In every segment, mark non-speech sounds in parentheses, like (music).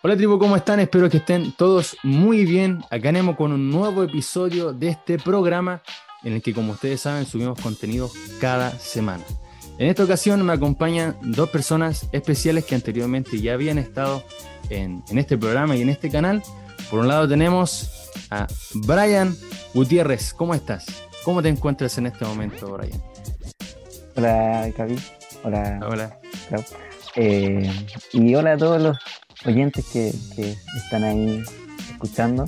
Hola tribu, ¿cómo están? Espero que estén todos muy bien. Acá tenemos con un nuevo episodio de este programa en el que, como ustedes saben, subimos contenido cada semana. En esta ocasión me acompañan dos personas especiales que anteriormente ya habían estado en, en este programa y en este canal. Por un lado tenemos a Brian Gutiérrez. ¿Cómo estás? ¿Cómo te encuentras en este momento, Brian? Hola, Gaby. Hola. Hola. Eh, y hola a todos los oyentes que, están ahí escuchando.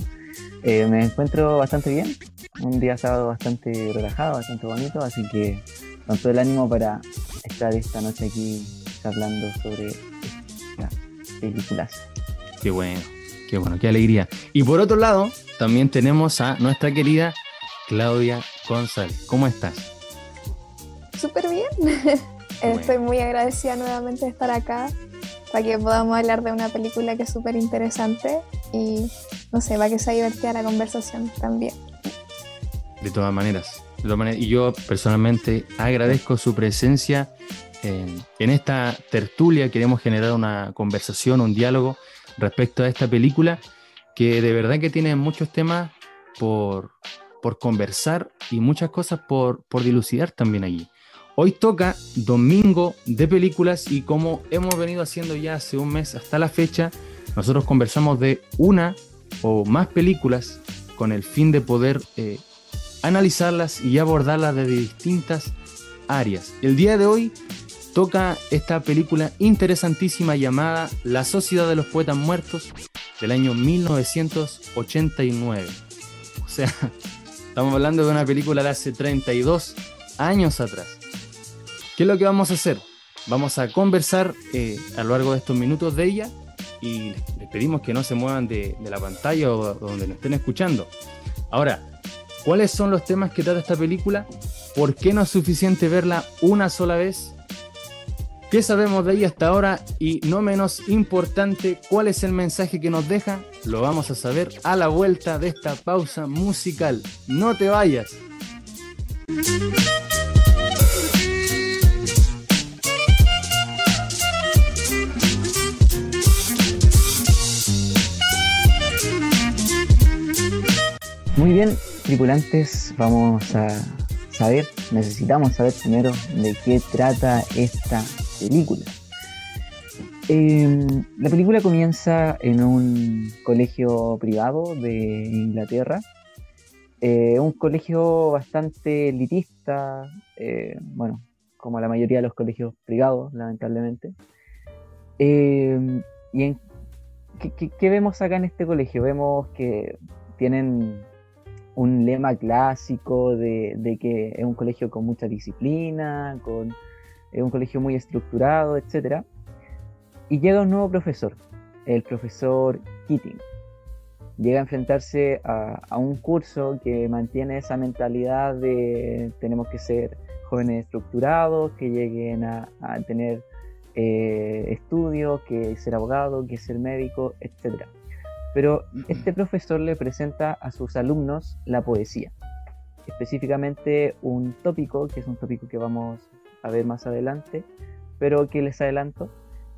Eh, me encuentro bastante bien, un día sábado bastante relajado, bastante bonito, así que con todo el ánimo para estar esta noche aquí hablando sobre las películas. Qué bueno, qué bueno, qué alegría. Y por otro lado, también tenemos a nuestra querida Claudia González. ¿Cómo estás? Súper bien. (laughs) Estoy muy agradecida nuevamente de estar acá para que podamos hablar de una película que es súper interesante y no sé, para que sea divertida la conversación también. De todas maneras. Y yo personalmente agradezco su presencia en, esta tertulia. Queremos generar una conversación, un diálogo respecto a esta película que de verdad que tiene muchos temas por, por conversar y muchas cosas por, por dilucidar también allí. Hoy toca domingo de películas y como hemos venido haciendo ya hace un mes hasta la fecha, nosotros conversamos de una o más películas con el fin de poder eh, analizarlas y abordarlas desde distintas áreas. El día de hoy toca esta película interesantísima llamada La Sociedad de los Poetas Muertos del año 1989. O sea, (laughs) estamos hablando de una película de hace 32 años atrás. ¿Qué es lo que vamos a hacer? Vamos a conversar eh, a lo largo de estos minutos de ella y les pedimos que no se muevan de, la pantalla o donde nos estén escuchando. Ahora, ¿cuáles son los temas que trata esta película? ¿Por qué no es suficiente verla una sola vez? ¿Qué sabemos de ella hasta ahora? Y no menos importante, ¿cuál es el mensaje que nos deja? Lo vamos a saber a la vuelta de esta pausa musical. No te vayas. Muy bien, tripulantes, vamos a saber, necesitamos saber primero de qué trata esta película. Em, la película comienza en un colegio privado de Inglaterra, eh, un colegio bastante elitista, eh, bueno, como la mayoría de los colegios privados, lamentablemente. Em, ¿Y qué vemos acá en este colegio? Vemos que tienen un lema clásico de, que es un colegio con mucha disciplina, con, es un colegio muy estructurado, etc. Y llega un nuevo profesor, el profesor Keating. Llega a enfrentarse a, un curso que mantiene esa mentalidad de tenemos que ser jóvenes estructurados, que lleguen a, tener eh, estudios, que ser abogado, que ser médico, etc. Pero este profesor le presenta a sus alumnos la poesía, específicamente un tópico, que es un tópico que vamos a ver más adelante, pero que les adelanto,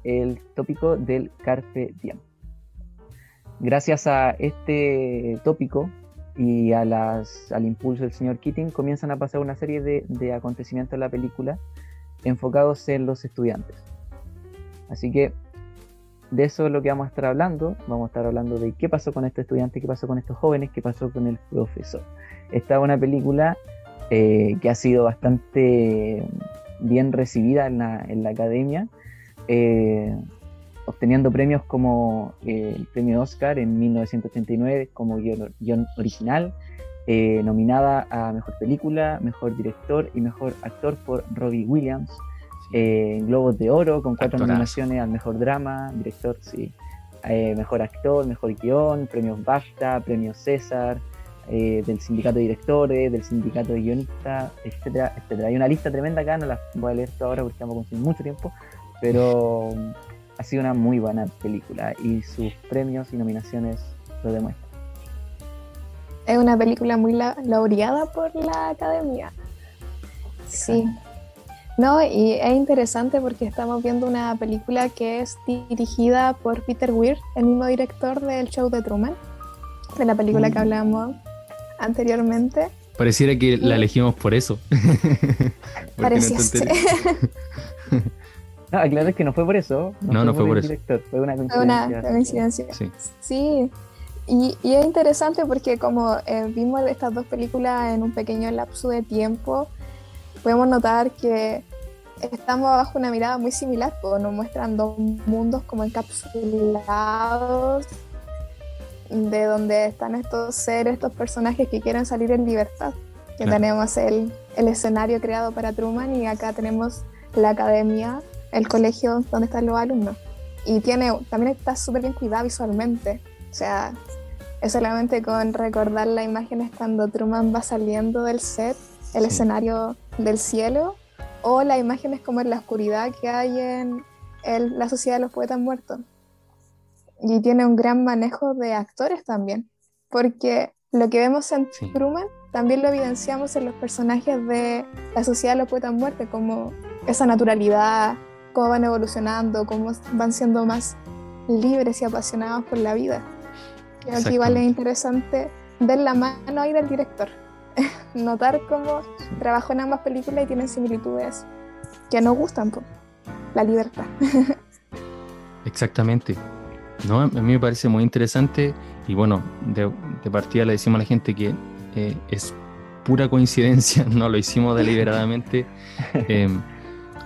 el tópico del carpe diem. Gracias a este tópico y a las, al impulso del señor Keating comienzan a pasar una serie de, de acontecimientos en la película enfocados en los estudiantes. Así que de eso es lo que vamos a estar hablando. Vamos a estar hablando de qué pasó con este estudiante, qué pasó con estos jóvenes, qué pasó con el profesor. Esta es una película eh, que ha sido bastante bien recibida en la, academia, eh, obteniendo premios como eh, el premio Oscar en 1989 como guion original, nominada a Mejor Película, Mejor Director y Mejor Actor por Robbie Williams eh, Globos de Oro con cuatro nominaciones al mejor drama, director, sí, eh, mejor actor, mejor guion, premios BAFTA, premios César, eh, del sindicato de directores, del sindicato de guionistas, etcétera, etcétera. Hay una lista tremenda acá, no la voy a leer toda ahora porque estamos consumiendo mucho tiempo, pero (laughs) ha sido una muy buena película y sus premios y nominaciones lo demuestran. Es una película muy laureada por la academia. Sí. No, y es interesante porque estamos viendo una película que es dirigida por Peter Weir, el mismo director del show de Truman, de la película que mm. hablamos anteriormente. Pareciera que la elegimos por eso. (laughs) Parecía no, (laughs) claro que no fue por eso. No, no, fue, por, eso. fue una coincidencia. Fue una coincidencia. Sí. sí. Y, y, es interesante porque como eh, vimos estas dos películas en un pequeño lapso de tiempo, podemos notar que estamos bajo una mirada muy similar, pues nos muestran dos mundos como encapsulados, de donde están estos seres, estos personajes que quieren salir en libertad. Que tenemos el, el, escenario creado para Truman y acá tenemos la academia, el colegio donde están los alumnos. Y tiene, también está súper bien cuidado visualmente. O sea, es solamente con recordar las imágenes cuando Truman va saliendo del set el escenario del cielo o las imágenes como en la oscuridad que hay en la sociedad de los poetas muertos. Y tiene un gran manejo de actores también, porque lo que vemos en Truman también lo evidenciamos en los personajes de la sociedad de los poetas muertos, como esa naturalidad, cómo van evolucionando, cómo van siendo más libres y apasionados por la vida. Creo que igual es interesante ver la mano ahí del director. (laughs) notar cómo trabajó en ambas películas y tienen similitudes que nos gustan, la libertad. (laughs) Exactamente. No, a mí me parece muy interesante y bueno, de, partida le decimos a la gente que eh, es pura coincidencia, (laughs) no lo hicimos deliberadamente. Em,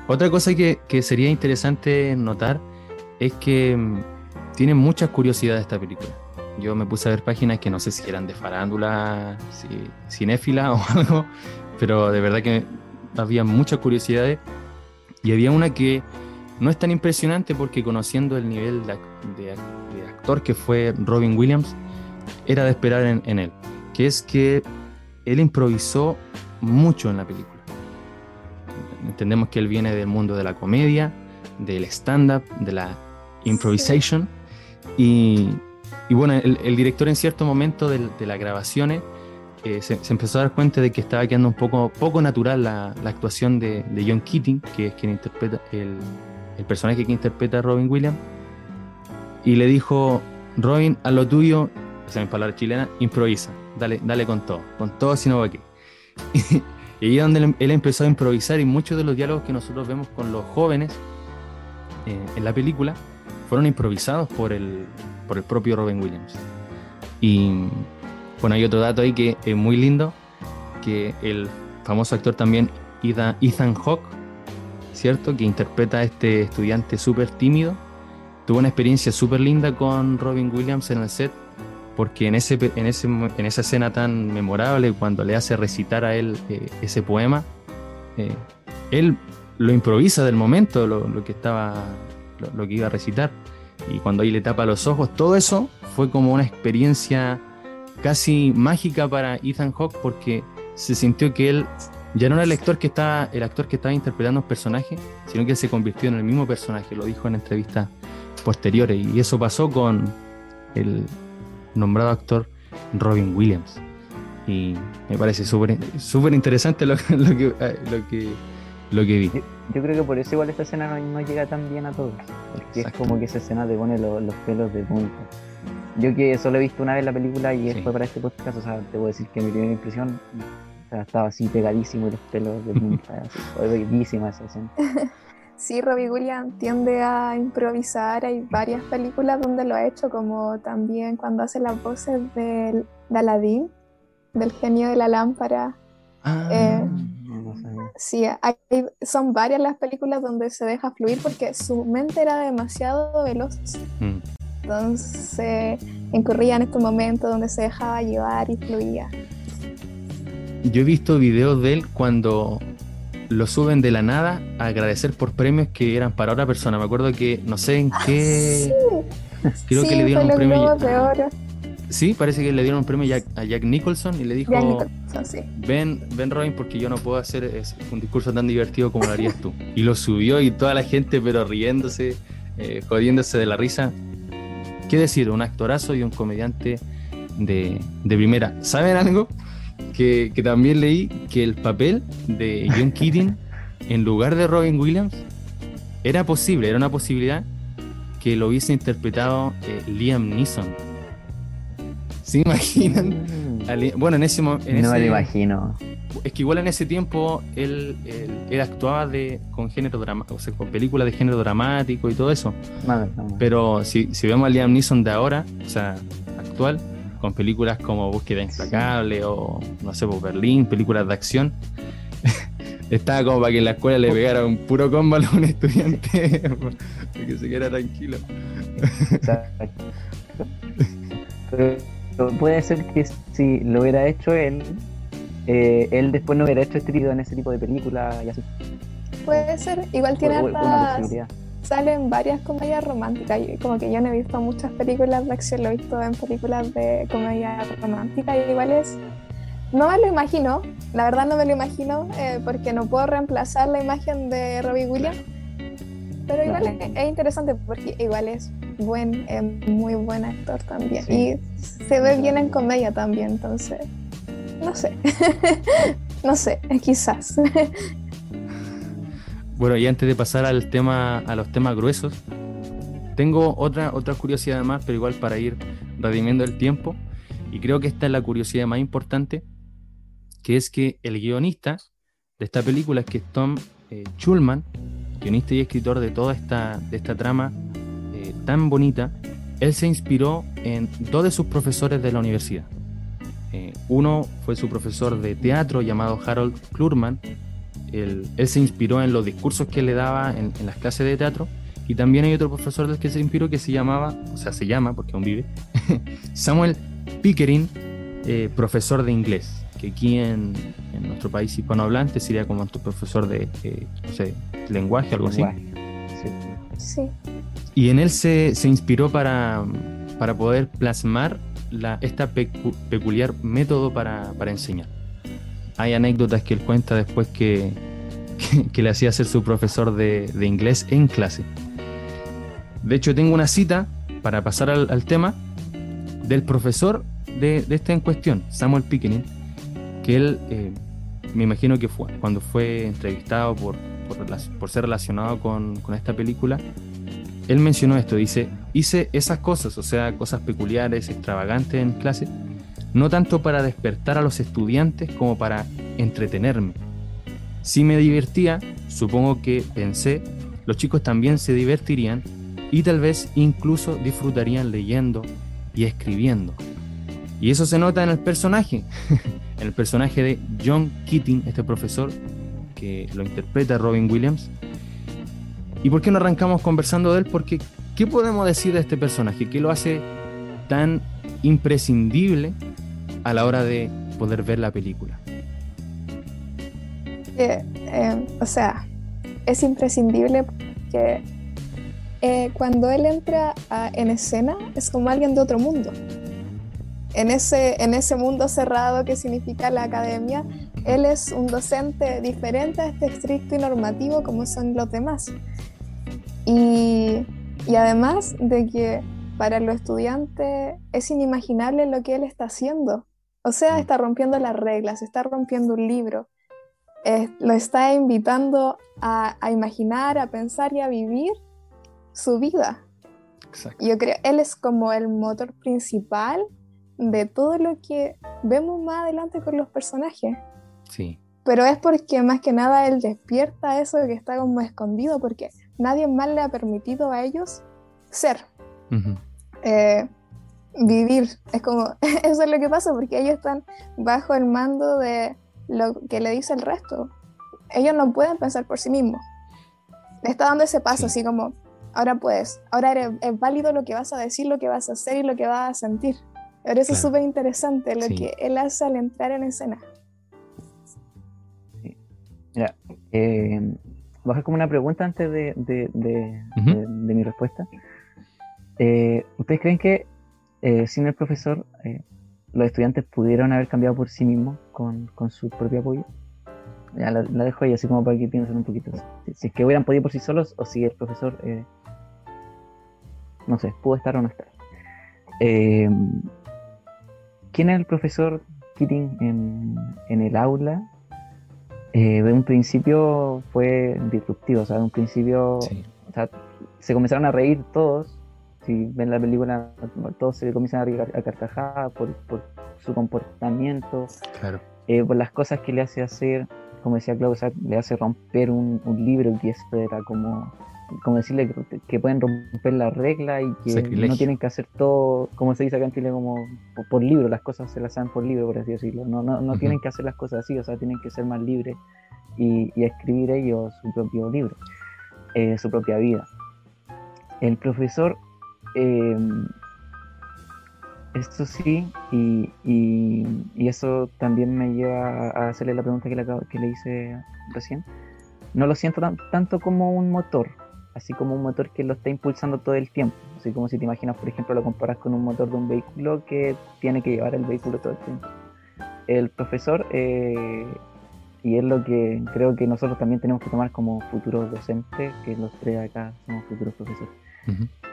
otra cosa que, que, sería interesante notar es que em, tiene muchas curiosidades esta película. Yo me puse a ver páginas que no sé si eran de farándula, cinéfila (laughs) o algo, pero de verdad que había muchas curiosidades. Y había una que no es tan impresionante porque conociendo el nivel de, actor que fue Robin Williams, era de esperar en, él, que es que él improvisó mucho en la película. Entendemos que él viene del mundo de la comedia, del stand-up, de la improvisation, y, y bueno, el, director en cierto momento de, las grabaciones eh, se, empezó a dar cuenta de que estaba quedando un poco, poco natural la, actuación de, John Keating, que es quien interpreta el, personaje que interpreta a Robin Williams, y le dijo, Robin, a lo tuyo, esa es mi palabra chilena, improvisa, dale, dale con todo, con todo si no va aquí. (laughs) y ahí es donde él empezó a improvisar y muchos de los diálogos que nosotros vemos con los jóvenes eh, en la película fueron improvisados por el, por el propio Robin Williams. Y bueno, hay otro dato ahí que es muy lindo, que el famoso actor también Ethan Hawke, ¿cierto? Que interpreta a este estudiante súper tímido, tuvo una experiencia súper linda con Robin Williams en el set, porque en, ese, en, ese, en esa escena tan memorable, cuando le hace recitar a él eh, ese poema, eh, él lo improvisa del momento, lo, que estaba, lo que iba a recitar y cuando ahí le tapa los ojos, todo eso fue como una experiencia casi mágica para Ethan Hawke porque se sintió que él ya no era el actor que estaba, el actor que estaba interpretando un personaje, sino que se convirtió en el mismo personaje, lo dijo en entrevistas posteriores y eso pasó con el nombrado actor Robin Williams. Y me parece súper interesante lo, que, (laughs) lo, que, lo que vi. Yo creo que por eso igual esta escena no, llega tan bien a todos. Porque es como que esa escena te pone los pelos de punta. Yo que solo he visto una vez la película y fue para este podcast, o sea, te voy a decir que mi primera impresión o sea, estaba así pegadísimo y los pelos de punta. (laughs) bellísima esa escena. (laughs) Sí, Robbie Williams tiende a improvisar. Hay varias películas donde lo ha hecho, como también cuando hace las voces del, de Aladdin, del genio de la lámpara. Ah. Eh, Sí, son varias las películas donde se deja fluir porque su mente era demasiado veloz. Mm. Entonces incurría en estos momentos donde se dejaba llevar y fluía. Yo he visto videos de él cuando lo suben de la nada a agradecer por premios que eran para otra persona. Me acuerdo que no sé en qué. Creo que le dieron un premio. De oro. Sí, parece que le dieron un premio a Jack Nicholson y le dijo, ven, ven Robin porque yo no puedo hacer un discurso tan divertido como lo harías tú. Y lo subió y toda la gente pero riéndose, eh, jodiéndose de la risa. ¿Qué decir? Un actorazo y un comediante de, primera. ¿Saben algo? Que, también leí que el papel de John Keating (laughs) en lugar de Robin Williams, era posible, era una posibilidad que lo hubiese interpretado eh, Liam Neeson. (laughs) ¿Se imaginan? Mm. bueno, en ese momento. no me lo imagino. Es que igual en ese tiempo él, él, actuaba de, con género dramático, o sea, con películas de género dramático y todo eso. Pero si, si vemos a Liam Neeson de ahora, o sea, actual, con películas como Búsqueda Implacable o, no sé, pues, Berlín, películas de acción. (laughs) Estaba como para que en la escuela le pegara un puro combo a un estudiante (laughs) para que se quedara tranquilo. Pero puede ser que si lo hubiera hecho él, eh, él después no hubiera hecho este en ese tipo de películas y así. Puede ser, igual tiene hartas salen varias comedias románticas. Como que yo no he visto muchas películas de acción, lo he visto en películas de comedia romántica y igual es... No me lo imagino, la verdad no me lo imagino eh, porque no puedo reemplazar la imagen de Robbie Williams. Pero igual es, interesante porque igual es buen, muy buen actor también. Y se ve bien en comedia también, entonces, no sé, (laughs) no sé, (laughs) quizás. Bueno, y antes de pasar al tema, a los temas gruesos, tengo otra, otra curiosidad más, pero igual para ir redimiendo el tiempo. Y creo que esta es la curiosidad más importante, que es que el guionista de esta película es que Tom eh, Schulman, guionista y escritor de toda esta, de esta trama eh, tan bonita, él se inspiró en dos de sus profesores de la universidad. Eh, uno fue su profesor de teatro llamado Harold Klurman, él, se inspiró en los discursos que le daba en, las clases de teatro. Y también hay otro profesor del que se inspiró que se llamaba, o sea, se llama, porque aún vive, (laughs) Samuel Pickering, eh, profesor de inglés, que aquí en, nuestro país hispanohablante sería como tu profesor de, eh, lenguaje, algo así. Sí. Y en él se, inspiró para, para poder plasmar la, esta peculiar método para, para enseñar hay anécdotas que él cuenta después que, que, le hacía ser su profesor de, inglés en clase. De hecho, tengo una cita para pasar al, tema del profesor de, de, este en cuestión, Samuel Pickering, que él, eh, me imagino que fue cuando fue entrevistado por, por, ser relacionado con, con esta película, él mencionó esto, dice, hice esas cosas, o sea, cosas peculiares, extravagantes en clase, no tanto para despertar a los estudiantes como para entretenerme. Si me divertía, supongo que pensé, los chicos también se divertirían y tal vez incluso disfrutarían leyendo y escribiendo. Y eso se nota en el personaje, (laughs) en el personaje de John Keating, este profesor que lo interpreta Robin Williams. ¿Y por qué no arrancamos conversando de él? Porque, ¿qué podemos decir de este personaje? ¿Qué lo hace tan imprescindible a la hora de poder ver la película? Eh, eh, o sea, es imprescindible que eh, cuando él entra en escena es como alguien de otro mundo. En ese, en ese mundo cerrado que significa la academia, él es un docente diferente a este estricto y normativo como son los demás. Y, y además de que para los estudiantes es inimaginable lo que él está haciendo. O sea, está rompiendo las reglas, está rompiendo un libro, lo está invitando a, imaginar, a pensar y a vivir su vida. Yo creo, él es como el motor principal de todo lo que vemos más adelante con los personajes. Sí. Pero es porque más que nada él despierta eso que está como escondido, porque nadie más le ha permitido a ellos ser vivir. Es como, (laughs) eso es lo que pasa, porque ellos están bajo el mando de lo que le dice el resto. Ellos no pueden pensar por sí mismos. Le está dando ese paso, así como, ahora puedes, ahora eres, es válido lo que vas a decir, lo que vas a hacer y lo que vas a sentir. Pero eso es súper interesante, lo que él hace al entrar en escena. Mira, eh, voy a hacer como una pregunta antes de, de, mi respuesta. Eh, ¿Ustedes creen que eh, sin el profesor, eh, los estudiantes pudieron haber cambiado por sí mismos con, su propio apoyo. Ya la, dejo ahí así como para que piensen un poquito. Si, es que hubieran podido por sí solos o si el profesor, no sé, pudo estar o no estar. ¿Quién es el profesor Keating en, el aula? Eh, de un principio fue disruptivo, o sea, de un principio o sea, se comenzaron a reír todos. Si ven la película, todos se comienzan a reír a, carcajadas por, por, su comportamiento, claro. eh, por las cosas que le hace hacer, como decía Klaus, le hace romper un, un libro y eso era como como decirle que, pueden romper la regla y que no tienen que hacer todo, como se dice acá en Chile, como por, libro, las cosas se las hacen por libro, por así decirlo. No, no, no tienen que hacer las cosas así, o sea, tienen que ser más libres y, escribir ellos su propio libro, eh, su propia vida. El profesor, eh, esto sí, y, y, eso también me lleva a hacerle la pregunta que le, que le hice recién. No lo siento tanto como un motor, así como un motor que lo está impulsando todo el tiempo. Así como si te imaginas, por ejemplo, lo comparas con un motor de un vehículo que tiene que llevar el vehículo todo el tiempo. El profesor, eh, y es lo que creo que nosotros también tenemos que tomar como futuros docentes, que los tres acá somos futuros profesores,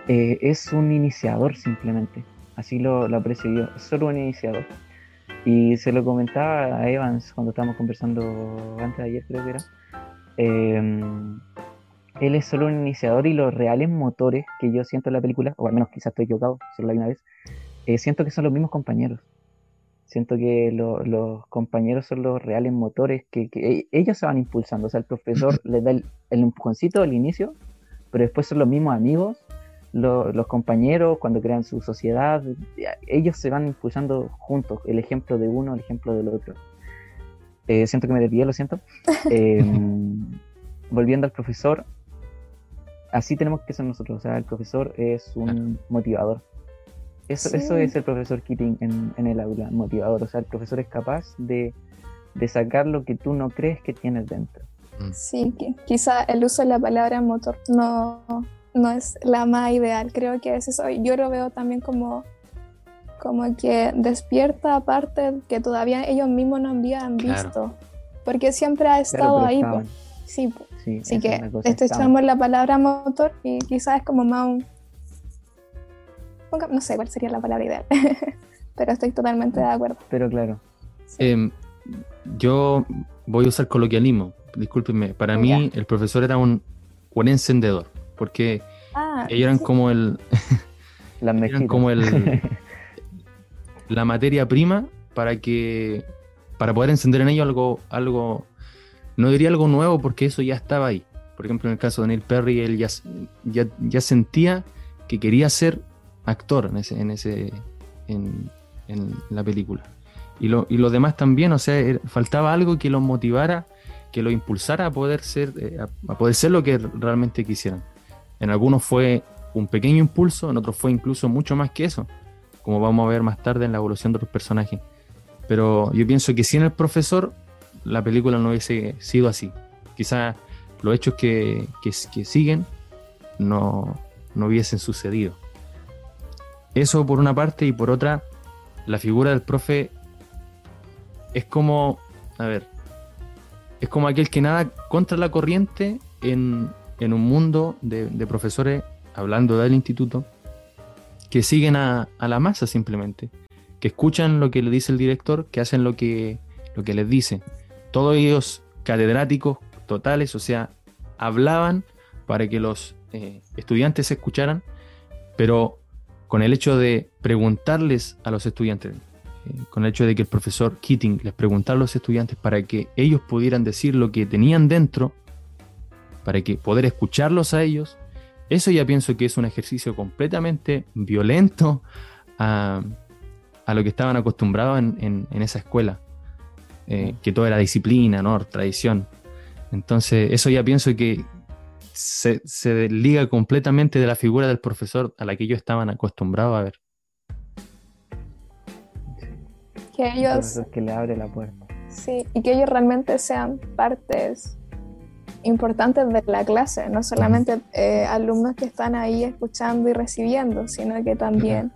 eh, es un iniciador simplemente. Así lo, lo aprecio yo, es solo un iniciador. Y se lo comentaba a Evans cuando estábamos conversando antes de ayer, creo que era. Eh, él es solo un iniciador y los reales motores que yo siento en la película, o al menos quizás estoy equivocado, solo la una vez, eh, siento que son los mismos compañeros. Siento que los compañeros son los reales motores que, e, ellos se van impulsando. O sea, el profesor (laughs) les da el, empujoncito al inicio, pero después son los mismos amigos, los compañeros cuando crean su sociedad, ellos se van impulsando juntos. El ejemplo de uno, el ejemplo del otro. Eh, siento que me desvié, lo siento. (laughs) Em, volviendo al profesor, así tenemos que ser nosotros. O sea, el profesor es un motivador. Eso, eso es el profesor Keating en, el aula, motivador. O sea, el profesor es capaz de, sacar lo que tú no crees que tienes dentro. Mm. Sí, quizá el uso de la palabra motor no, no es la más ideal. Creo que a veces yo lo veo también como, como que despierta aparte que todavía ellos mismos no habían visto. Porque siempre ha estado ahí. Sí, sí así que esto echamos la palabra motor y quizás es como más un... No sé cuál sería la palabra ideal, (laughs) pero estoy totalmente de acuerdo. Pero claro. Em, yo voy a usar coloquialismo, discúlpenme. Para mí el profesor era un, un encendedor, porque ah, ellos eran como el... (laughs) eran como el... (laughs) la materia prima para que para poder encender en ellos algo, algo no diría algo nuevo porque eso ya estaba ahí. Por ejemplo, en el caso de Neil Perry, él ya, sentía que quería ser actor en la película. Y, lo, los demás también, o sea, faltaba algo que los motivara, que los impulsara a poder ser, eh, a, poder ser lo que realmente quisieran. En algunos fue un pequeño impulso, en otros fue incluso mucho más que eso, como vamos a ver más tarde en la evolución de los personajes. Pero yo pienso que sin el profesor la película no hubiese sido así. Quizás los hechos que, que, siguen no, no hubiesen sucedido. Eso por una parte y por otra, la figura del profe es como, a ver, es como aquel que nada contra la corriente en, un mundo de, profesores, hablando del instituto, que siguen a, a, la masa simplemente, que escuchan lo que le dice el director, que hacen lo que, lo que les dice todos ellos catedráticos totales, o sea, hablaban para que los eh, estudiantes se escucharan, pero con el hecho de preguntarles a los estudiantes, eh, con el hecho de que el profesor Keating les preguntara a los estudiantes para que ellos pudieran decir lo que tenían dentro, para que poder escucharlos a ellos, eso ya pienso que es un ejercicio completamente violento a, lo que estaban acostumbrados en esa escuela. Eh, que todo era disciplina, ¿no? tradición. Entonces, eso ya pienso que se, se desliga completamente de la figura del profesor a la que ellos estaban acostumbrados a ver. Que ellos... que le abre la puerta. Sí, y que ellos realmente sean partes importantes de la clase, no solamente eh, alumnos que están ahí escuchando y recibiendo, sino que también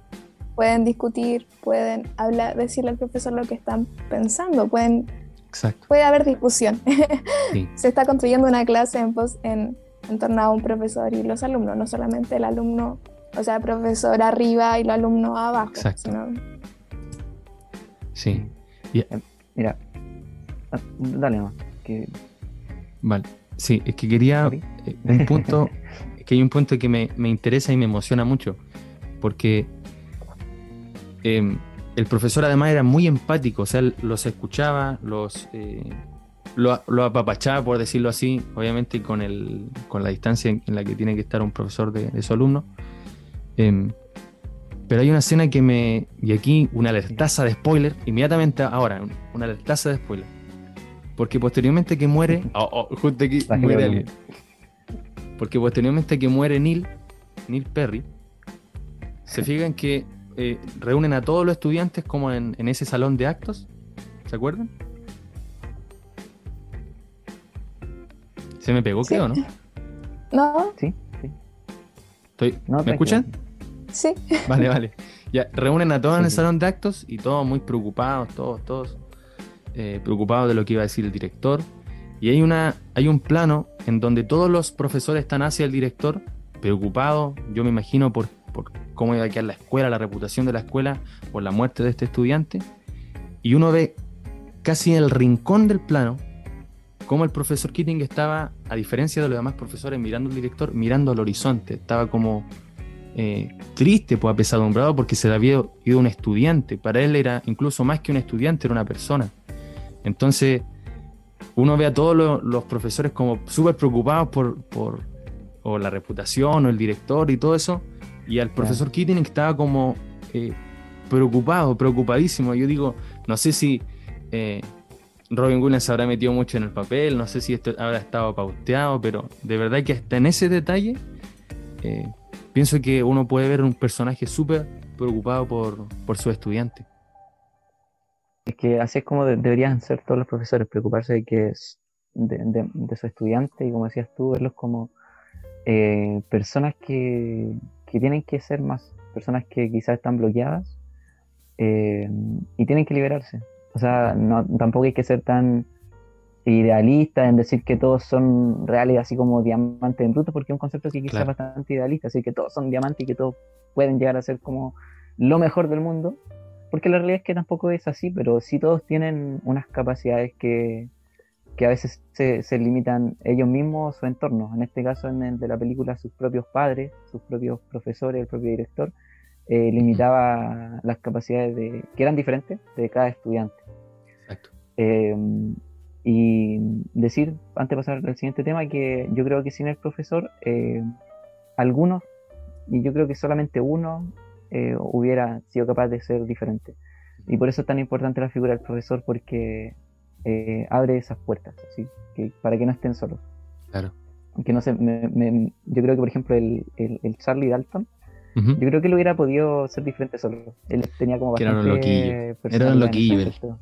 pueden discutir, pueden hablar, decirle al profesor lo que están pensando, pueden, puede haber discusión. (laughs) Se está construyendo una clase en, en, en, torno a un profesor y los alumnos, no solamente el alumno, o sea, el profesor arriba y el alumno abajo. Exacto. Sí. Eh, mira, ah, dale, que... Vale, sí, es que quería eh, un punto, es que hay un punto que me, me interesa y me emociona mucho, porque em, el profesor además era muy empático, o sea, los escuchaba, los eh, lo, lo, apapachaba, por decirlo así, obviamente con, el, con la distancia en, la que tiene que estar un profesor de, su alumno. Em, pero hay una escena que me. Y aquí una alertaza de spoiler, inmediatamente ahora, una alertaza de spoiler. Porque posteriormente que muere. (laughs) Oh, oh, justo aquí muere Porque posteriormente que muere Neil, Neil Perry, se fijan que eh, reúnen a todos los estudiantes como en, ese salón de actos. ¿Se acuerdan? ¿Se me pegó, creo, no? No. Sí, sí. Estoy... ¿Me escuchan? Sí. Vale, vale. Ya, reúnen a todos en el salón de actos y todos muy preocupados, todos, todos eh, preocupados de lo que iba a decir el director. Y hay, una, hay un plano en donde todos los profesores están hacia el director, preocupados, yo me imagino, por por cómo iba a quedar la escuela, la reputación de la escuela, por la muerte de este estudiante. Y uno ve casi en el rincón del plano cómo el profesor Keating estaba, a diferencia de los demás profesores, mirando al director, mirando al horizonte. Estaba como eh, triste, pues apesadumbrado, porque se le había ido un estudiante. Para él era incluso más que un estudiante, era una persona. Entonces, uno ve a todos los, profesores como súper preocupados por, por o la reputación o el director y todo eso y al profesor Keating estaba como eh, preocupado, preocupadísimo. Yo digo, no sé si eh, Robin Williams se habrá metido mucho en el papel, no sé si esto habrá estado pauteado, pero de verdad que hasta en ese detalle eh, pienso que uno puede ver un personaje súper preocupado por, por su estudiante. Es que así es como deberían ser todos los profesores, preocuparse de que es de, de, su estudiante y como decías tú, verlos como personas que, que tienen que ser más personas que quizás están bloqueadas eh, y tienen que liberarse. O sea, no, tampoco hay que ser tan idealista en decir que todos son reales así como diamantes en bruto, porque es un concepto que quizás es bastante idealista, así que todos son diamantes y que todos pueden llegar a ser como lo mejor del mundo, porque la realidad es que tampoco es así, pero sí todos tienen unas capacidades que, que a veces se, limitan ellos mismos o su entorno. En este caso, en el de la película, sus propios padres, sus propios profesores, el propio director, eh, limitaba las capacidades de, que eran diferentes de cada estudiante. Exacto. Em, y decir, antes de pasar al siguiente tema, que yo creo que sin el profesor, eh, algunos, y yo creo que solamente uno, eh, hubiera sido capaz de ser diferente. Y por eso es tan importante la figura del profesor, porque eh, abre esas puertas, así, que, para que no estén solos. Claro. Aunque no sé, yo creo que por ejemplo el, el, Charlie Dalton, yo creo que él hubiera podido ser diferente solo. Él tenía como bastante... Era un loquillo. Era un loquillo.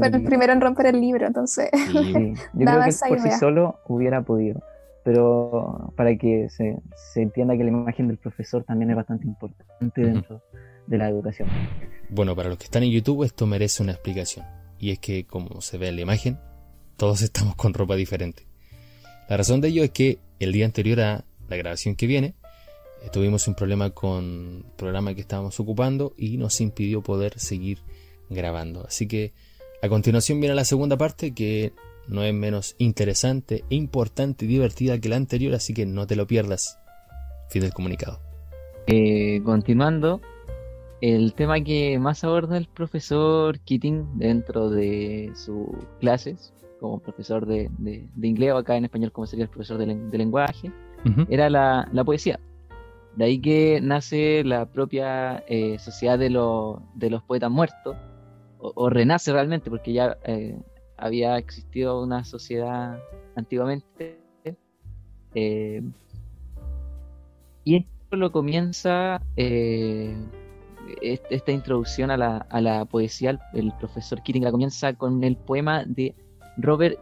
Pero el primero en romper el libro, entonces. Sí. Yo creo que por sí solo hubiera podido. Pero para que se, se, entienda que la imagen del profesor también es bastante importante dentro de la educación. Bueno, para los que están en YouTube, esto merece una explicación y es que, como se ve en la imagen, todos estamos con ropa diferente. La razón de ello es que el día anterior a la grabación que viene, tuvimos un problema con el programa que estábamos ocupando y nos impidió poder seguir grabando. Así que a continuación viene la segunda parte que no es menos interesante, importante y divertida que la anterior, así que no te lo pierdas. Fin del comunicado. Eh, continuando, el tema que más aborda el profesor Keating dentro de sus clases, como profesor de, inglés o acá en español como sería el profesor de, lenguaje, era la, poesía. De ahí que nace la propia eh, sociedad de, de, los poetas muertos, o, renace realmente, porque ya eh, había existido una sociedad antiguamente. Eh, y esto lo comienza esta introducción a la, a la poesía, el profesor Keating la comienza con el poema de Robert,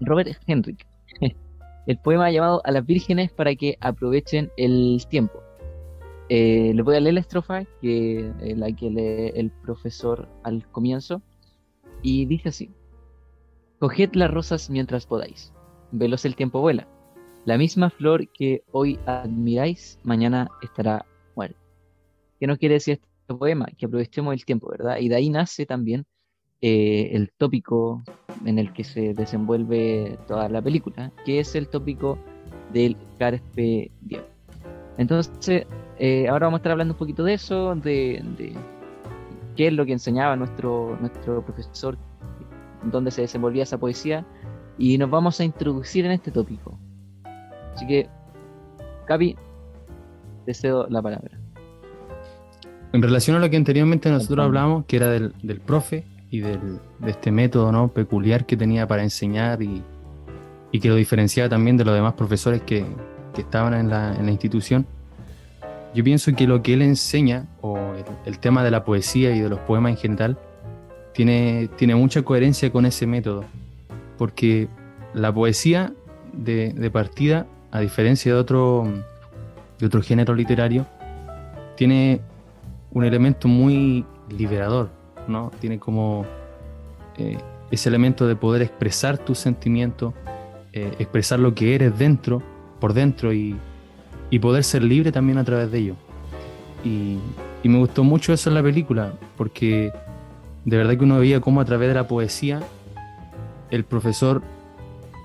Robert Henrik. (laughs) El poema llamado A las vírgenes para que aprovechen el tiempo. Eh, le voy a leer la estrofa, que la que lee el profesor al comienzo, y dice así: Coged las rosas mientras podáis, veloz el tiempo vuela. La misma flor que hoy admiráis, mañana estará muerta. ¿Qué no quiere decir poema, que aprovechemos el tiempo, ¿verdad? Y de ahí nace también eh, el tópico en el que se desenvuelve toda la película, que es el tópico del Carpe Diem. Entonces, eh, ahora vamos a estar hablando un poquito de eso, de, qué es lo que enseñaba nuestro, nuestro profesor, dónde se desenvolvía esa poesía, y nos vamos a introducir en este tópico. Así que, Capi, te cedo la palabra. En relación a lo que anteriormente nosotros hablamos, que era del, del profe y del, de este método ¿no? peculiar que tenía para enseñar y, y que lo diferenciaba también de los demás profesores que, que estaban en la, en la, institución, yo pienso que lo que él enseña, o el, tema de la poesía y de los poemas en general, tiene, tiene mucha coherencia con ese método, porque la poesía de, de partida, a diferencia de otro, de otro género literario, tiene un elemento muy liberador, ¿no? Tiene como eh, ese elemento de poder expresar tus sentimientos, eh, expresar lo que eres dentro, por dentro y, poder ser libre también a través de ello. Y, me gustó mucho eso en la película, porque de verdad que uno veía cómo a través de la poesía el profesor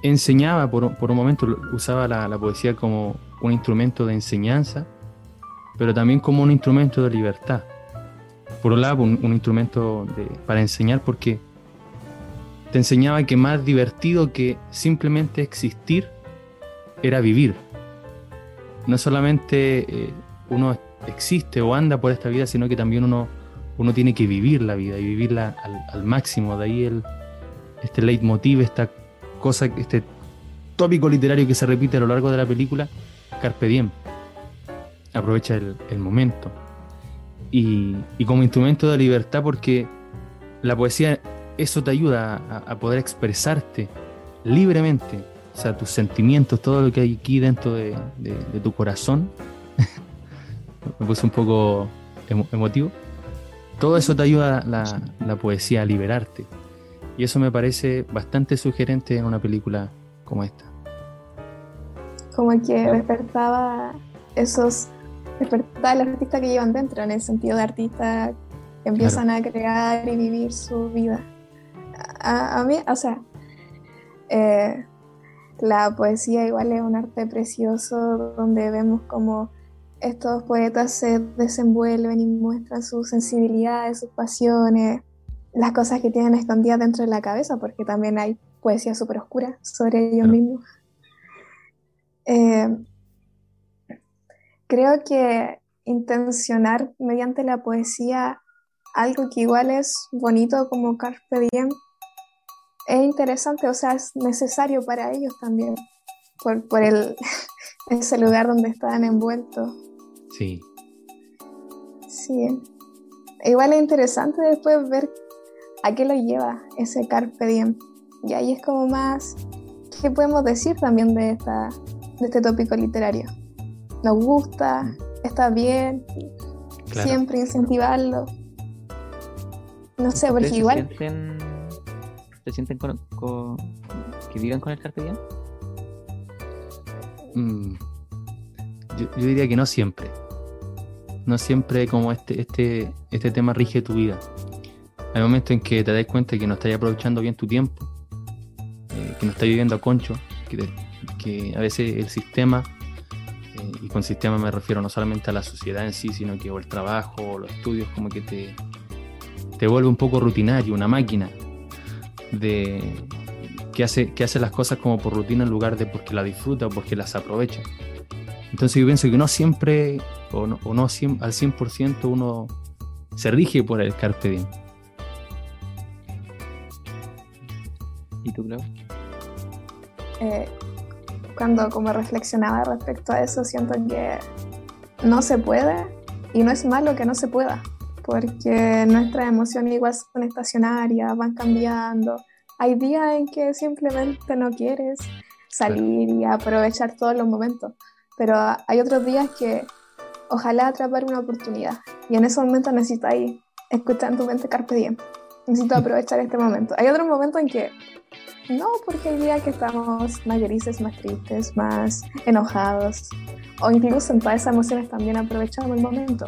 enseñaba, por, un momento usaba la poesía como un instrumento de enseñanza, pero también como un instrumento de libertad. Por un lado, un, instrumento para enseñar porque te enseñaba que más divertido que simplemente existir era vivir. No solamente eh, uno existe o anda por esta vida, sino que también uno, uno tiene que vivir la vida y vivirla al, máximo. De ahí el, este leitmotiv, esta cosa, este tópico literario que se repite a lo largo de la película, Carpe Diem aprovecha el, momento. Y, como instrumento de libertad porque la poesía, eso te ayuda a, poder expresarte libremente, o sea, tus sentimientos, todo lo que hay aquí dentro de, tu corazón. (laughs) Me puse un poco emotivo. Todo eso te ayuda la, la poesía a liberarte. Y eso me parece bastante sugerente en una película como esta. Como que despertaba esos despertar al artista que llevan dentro, en el sentido de artistas que empiezan a crear y vivir su vida. A, mí, o sea, eh, la poesía igual es un arte precioso donde vemos como estos poetas se desenvuelven y muestran sus sensibilidades, sus pasiones, las cosas que tienen escondidas dentro de la cabeza, porque también hay poesía súper oscura sobre ellos mismos. Eh, creo que intencionar mediante la poesía algo que igual es bonito como Carpe Diem es interesante, o sea, es necesario para ellos también, por, por el, (laughs) ese lugar donde están envueltos. Sí. Sí. Igual es interesante después ver a qué lo lleva ese Carpe Diem. Y ahí es como más, ¿qué podemos decir también de, esta, de este tópico literario? Nos gusta, mm. está bien, siempre incentivarlo. No sé, porque igual... ¿Se sienten, con, que vivan con el carpe diem? Mm. Yo, diría que no siempre. No siempre como este, este, este tema rige tu vida. Hay momentos en que te das cuenta que no estás aprovechando bien tu tiempo, eh, que no estás viviendo a concho, que, que a veces el sistema y con sistema me refiero no solamente a la sociedad en sí, sino que o el trabajo o los estudios como que te, te vuelve un poco rutinario, una máquina de que hace, que hace las cosas como por rutina en lugar de porque la disfruta o porque las aprovecha. Entonces yo pienso que no siempre o no, o no al 100% uno se rige por el carpe diem. ¿Y tú, Clau? Eh, cuando como reflexionaba respecto a eso, siento que no se puede y no es malo que no se pueda, porque nuestras emociones igual son estacionarias, van cambiando. Hay días en que simplemente no quieres salir y aprovechar todos los momentos, pero hay otros días que ojalá atrapar una oportunidad y en esos momentos necesitas escuchar tu mente carpe diem. Necesito aprovechar este momento. Hay otros momentos en que no, porque el día que estamos más grises, más tristes, más enojados, o incluso en todas esas emociones también aprovechamos el momento.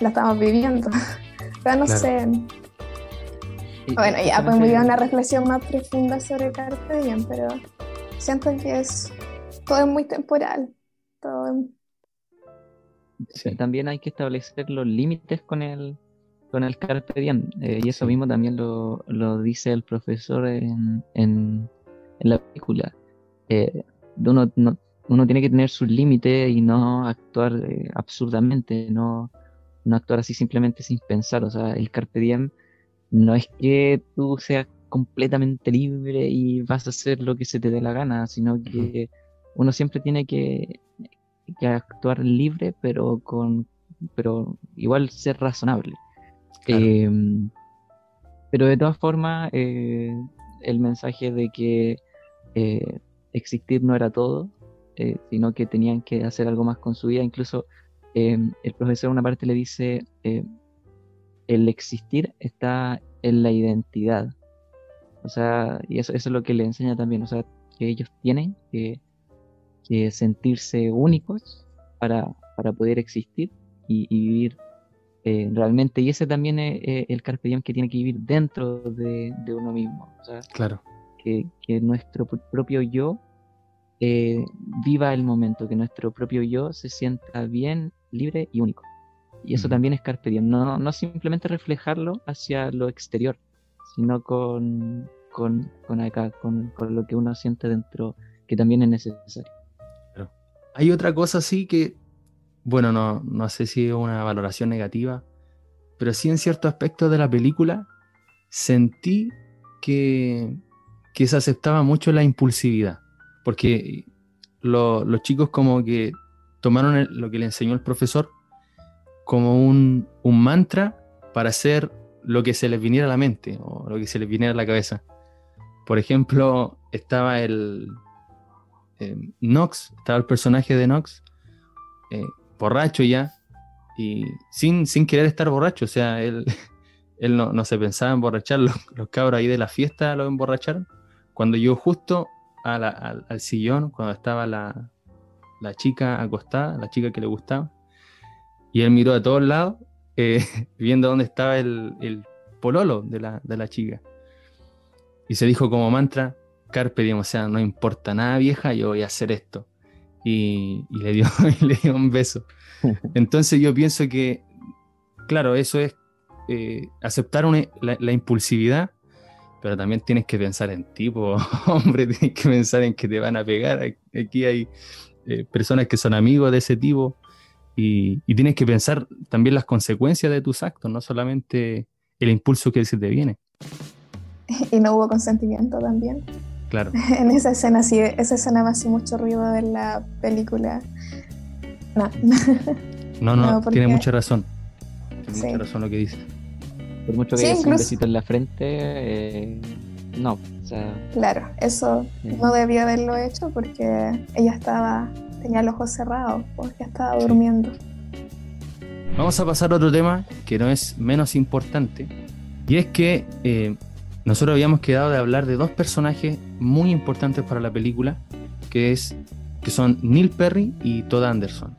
La estamos viviendo. (laughs) Pero no sé. bueno, ya podemos ir a una reflexión más profunda sobre Carpe Diem, pero siento que es todo es muy temporal. Todo También hay que establecer los límites con el, con el Carpe Diem. Eh, y eso mismo también lo, lo, dice el profesor en, en, la película. Eh, uno, no, uno tiene que tener sus límites y no actuar eh, absurdamente, no, no actuar así simplemente sin pensar. O sea, el Carpe Diem no es que tú seas completamente libre y vas a hacer lo que se te dé la gana, sino que uno siempre tiene que, actuar libre, pero con pero igual ser razonable. Em, pero de todas formas, eh, el mensaje de que eh, existir no era todo, eh, sino que tenían que hacer algo más con su vida. Incluso em, el profesor una parte le dice, el existir está en la identidad. O sea, y eso, es lo que le enseña también, o sea, que ellos tienen que, sentirse únicos para, poder existir y, vivir eh, realmente. Y ese también es el carpe diem que tiene que vivir dentro de, uno mismo. O sea, claro. que, nuestro propio yo eh, viva el momento, que nuestro propio yo se sienta bien, libre y único. Y eso también es carpe diem, no, no simplemente reflejarlo hacia lo exterior, sino con, con, acá, con, lo que uno siente dentro, que también es necesario. Hay otra cosa sí que, bueno, no, no sé si es una valoración negativa, pero sí en ciertos aspectos de la película sentí que, que se aceptaba mucho la impulsividad, porque los chicos como que tomaron lo que le enseñó el profesor como un, un mantra para hacer lo que se les viniera a la mente o lo que se les viniera a la cabeza. Por ejemplo, estaba el eh, Nox, estaba el personaje de Nox, eh, borracho ya, y sin, sin querer estar borracho, o sea, él, (laughs) él no, se pensaba emborrachar, los, los, cabros ahí de la fiesta lo emborracharon. Cuando yo justo al, al, sillón, cuando estaba la, la chica acostada, la chica que le gustaba, y él miró a todos lados, (laughs) eh, viendo dónde estaba el, pololo de la, chica. Y se dijo como mantra, Carpe diem, o sea, no importa nada vieja, yo voy a hacer esto. Y, le, dio, (laughs) le dio un beso. (laughs) Entonces yo pienso que, claro, eso es eh, aceptar la, impulsividad, pero también tienes que pensar en ti, (laughs) hombre, tienes que pensar en que te van a pegar. Aquí hay eh, personas que son amigos de ese tipo y, tienes que pensar también las consecuencias de tus actos, no solamente el impulso que se te viene. Y no hubo consentimiento también. Claro. (laughs) en esa escena, sí, esa escena me hace mucho ruido de la película. No. No, no, (laughs) tiene mucha razón. Tiene mucha razón lo que dice. Por mucho que haya un besito en la frente, eh, no. O sea, claro, eso no debía haberlo hecho porque ella estaba tenía los ojos cerrados porque estaba durmiendo. Vamos a pasar a otro tema que no es menos importante. Y es que eh, nosotros habíamos quedado de hablar de dos personajes muy importantes para la película, que, es, que son Neil Perry y Todd Anderson.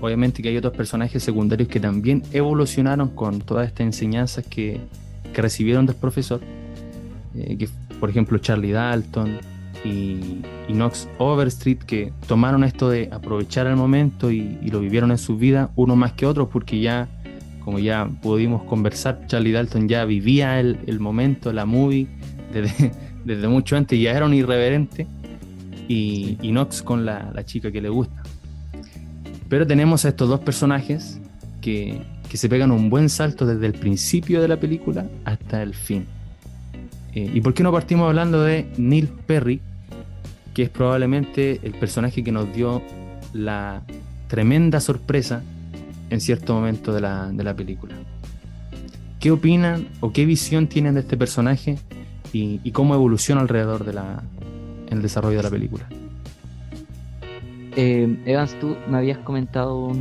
Obviamente que hay otros personajes secundarios que también evolucionaron con todas estas enseñanzas que, que recibieron del profesor, eh, que por ejemplo Charlie Dalton, y, Knox Overstreet que tomaron esto de aprovechar el momento y, lo vivieron en su vida, uno más que otros, porque ya, como ya pudimos conversar, Charlie Dalton ya vivía el, momento, la movie, desde, (laughs) desde, mucho antes, ya era un irreverente, y, Knox con la, chica que le gusta. Pero tenemos a estos dos personajes que, que se pegan un buen salto desde el principio de la película hasta el fin. Eh, ¿Y por qué no partimos hablando de Neil Perry, que es probablemente el personaje que nos dio la tremenda sorpresa en cierto momento de la, película? ¿Qué opinan o qué visión tienen de este personaje y, cómo evoluciona alrededor de la, en el desarrollo de la película? Eh, Evans, tú me habías comentado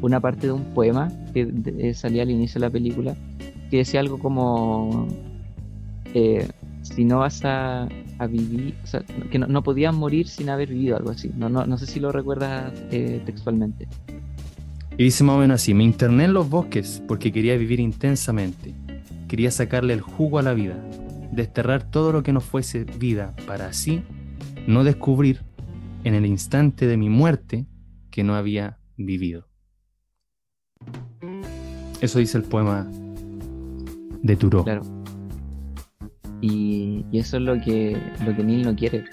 una parte de un poema que salía al inicio de la película que decía algo como eh, si no vas a, vivir, o sea, que no, podías morir sin haber vivido algo así. No, no, no sé si lo recuerdas eh, textualmente. Y dice más o menos así, me interné en los bosques porque quería vivir intensamente. quería sacarle el jugo a la vida, desterrar todo lo que no fuese vida para así no descubrir en el instante de mi muerte que no había vivido. Eso dice el poema de Turó. Claro. Y, eso es lo que, lo que Neil no quiere.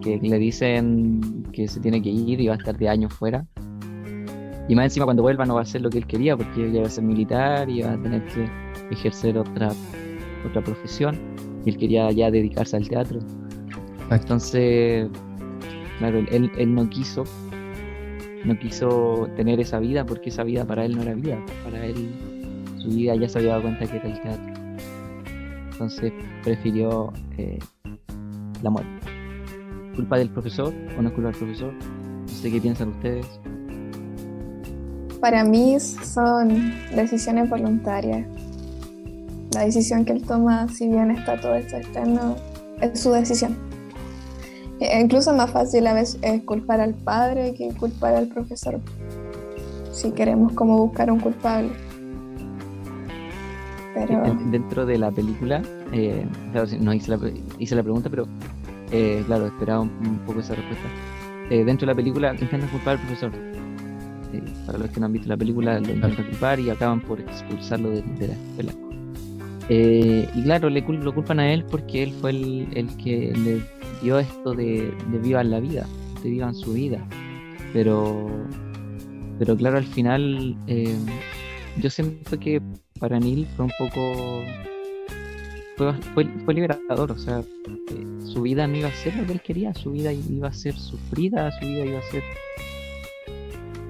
Que le dicen que se tiene que ir y va a estar de años fuera. Y más encima cuando vuelva no va a hacer lo que él quería porque ya va a ser militar y va a tener que ejercer otra, otra profesión. Y él quería ya dedicarse al teatro. Entonces, claro, él, él no quiso no quiso tener esa vida porque esa vida para él no era vida. Para él, su vida ya se había dado cuenta que era el teatro. Entonces prefirió eh, la muerte. ¿Culpa del profesor o no es culpa del profesor? No sé qué piensan ustedes. Para mí son decisiones voluntarias. La decisión que él toma, si bien está todo esto externo, es su decisión. E incluso es más fácil a veces culpar al padre que culpar al profesor. Si queremos como buscar un culpable. Pero... Dentro de la película, eh, claro, no hice la, hice la pregunta, pero eh, claro, esperaba un, poco esa respuesta. Eh, dentro de la película intentan culpar al profesor. para los que no han visto la película, lo intentan culpar y acaban por expulsarlo de, la escuela. y claro, le lo culpan a él porque él fue el, el que le dio esto de, de vivan la vida, de vivan su vida. Pero, pero claro, al final eh, yo siento que para Neil fue un poco... Fue, fue, liberador, o sea, eh, su vida no iba a ser lo que él quería, su vida iba a ser sufrida, su vida iba a ser...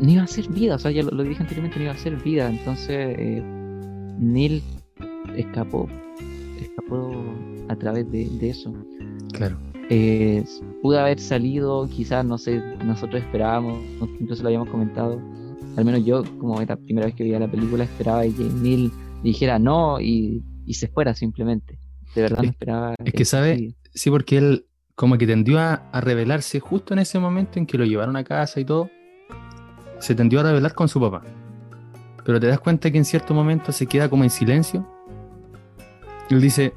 No iba a ser vida, o sea, ya lo, dije anteriormente, no iba a ser vida, entonces eh, Neil escapó, escapó a través de, de eso. Claro. Eh, pudo haber salido, quizás, no sé, nosotros esperábamos, incluso lo habíamos comentado, al menos yo, como era la primera vez que veía la película, esperaba que Neil dijera no y, se fuera simplemente. De verdad no esperaba. Es que, sabe, sí. porque él como que tendió a, revelarse justo en ese momento en que lo llevaron a casa y todo, se tendió a revelar con su papá. Pero te das cuenta que en cierto momento se queda como en silencio. Y él dice,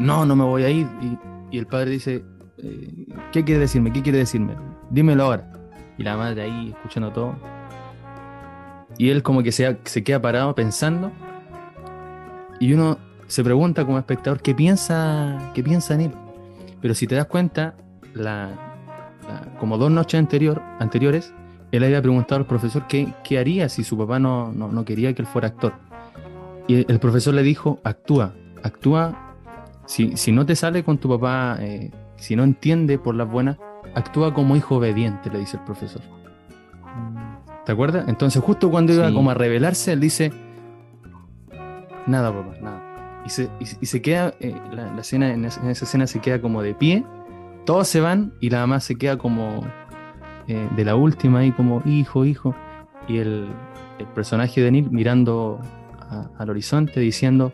no, no me voy a ir. Y y el padre dice, eh, ¿qué quiere decirme? ¿Qué quiere decirme? Dímelo ahora. Y la madre ahí escuchando todo. Y él como que se, queda parado pensando. Y uno se pregunta como espectador, ¿qué piensa, qué piensa en él? Pero si te das cuenta, la, como dos noches anterior, anteriores, él había preguntado al profesor qué, qué haría si su papá no, no, no, quería que él fuera actor. Y el profesor le dijo, actúa, actúa si, no te sale con tu papá, eh, si no entiende por las buenas, actúa como hijo obediente, le dice el profesor. ¿Te acuerdas? Entonces, justo cuando iba como a revelarse, él dice: Nada, papá, nada. Y se, y, se queda, eh, la, escena, en esa, escena se queda como de pie, todos se van y la mamá se queda como eh, de la última ahí, como hijo, hijo. Y el, personaje de Neil mirando al horizonte diciendo: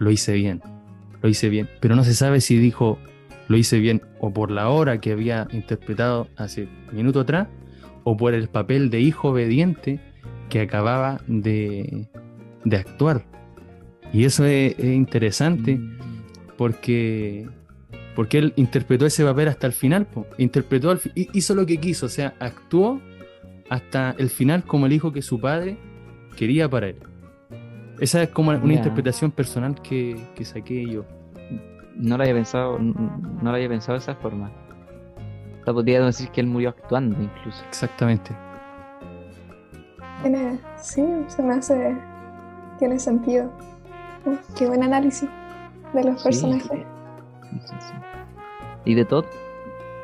Lo hice bien lo hice bien, pero no se sabe si dijo lo hice bien o por la hora que había interpretado hace minuto atrás o por el papel de hijo obediente que acababa de, de actuar. Y eso es, interesante porque, porque él interpretó ese papel hasta el final, interpretó hizo lo que quiso, o sea, actuó hasta el final como el hijo que su padre quería para él. Esa es como una interpretación personal que, que, saqué yo. No lo había pensado, no lo había pensado de esa forma. O sea, podría decir que él murió actuando incluso. Exactamente. Tiene, sí, se me hace, tiene sentido. qué buen análisis de los personajes. ¿Y de Todd?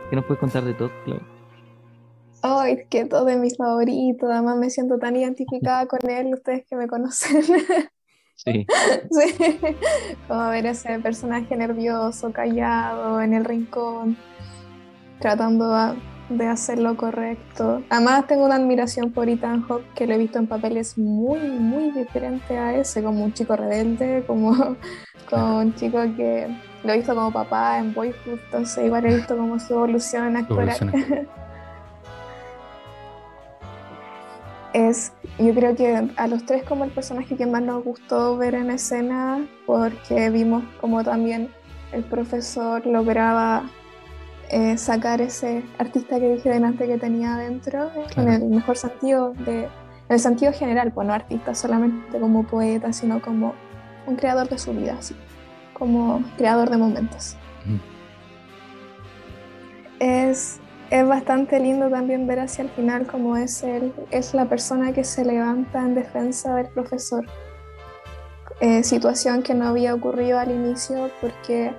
¿Qué nos puedes contar de Todd, Claudio? Ay, es que todo es mi favorito, además me siento tan identificada con él, ustedes que me conocen. (laughs) Sí. (laughs) sí. Como ver ese personaje nervioso, callado, en el rincón, tratando de hacer lo correcto. Además tengo una admiración por Ethan Hawke que lo he visto en papeles muy, muy diferentes a ese, como un chico rebelde, como, (laughs) como un chico que lo he visto como papá en Boyhood, entonces igual he visto como su evolución (laughs) actoral. es, yo creo que a los tres como el personaje que más nos gustó ver en escena, porque vimos como también el profesor lograba eh, sacar ese artista que dije delante que tenía adentro, en el mejor sentido, de, en el sentido general, pues no artista solamente como poeta, sino como un creador de su vida, así, como creador de momentos. Es es bastante lindo también ver hacia el final cómo es él, es la persona que se levanta en defensa del profesor. Eh, situación que no había ocurrido al inicio porque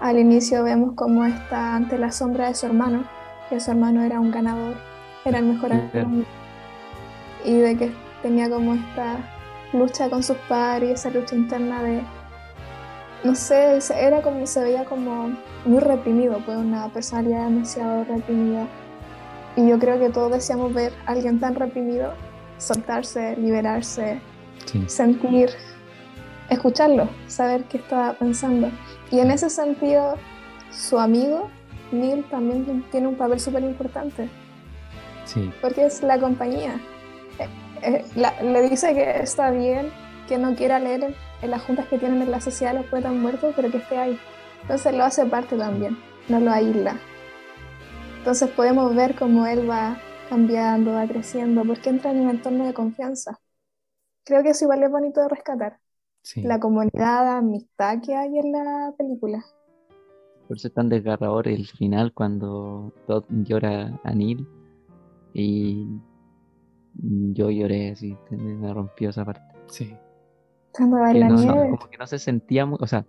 al inicio vemos cómo está ante la sombra de su hermano, que su hermano era un ganador, era el mejor alumno, y de que tenía como esta lucha con sus padres esa lucha interna de, no sé, era como, se veía como muy reprimido, pues una personalidad demasiado reprimida. Y yo creo que todos deseamos ver a alguien tan reprimido soltarse, liberarse, sentir, escucharlo, saber qué está pensando. Y en ese sentido, su amigo, Neil, también tiene un papel súper importante. Sí. Porque es la compañía. Eh, eh, le dice que está bien, que no quiera leer en las juntas que tienen en la sociedad los poetas muertos, pero que esté ahí. Entonces lo hace parte también, no lo aísla. Entonces podemos ver cómo él va cambiando, va creciendo, porque entra en un entorno de confianza. Creo que eso igual es bonito de rescatar. La comunidad, la amistad que hay en la película. Por eso es tan desgarrador el final cuando Todd llora a Neil y yo lloré así, me rompió esa parte. Sí. Cuando va la nieve. como que no se sentía muy, o sea,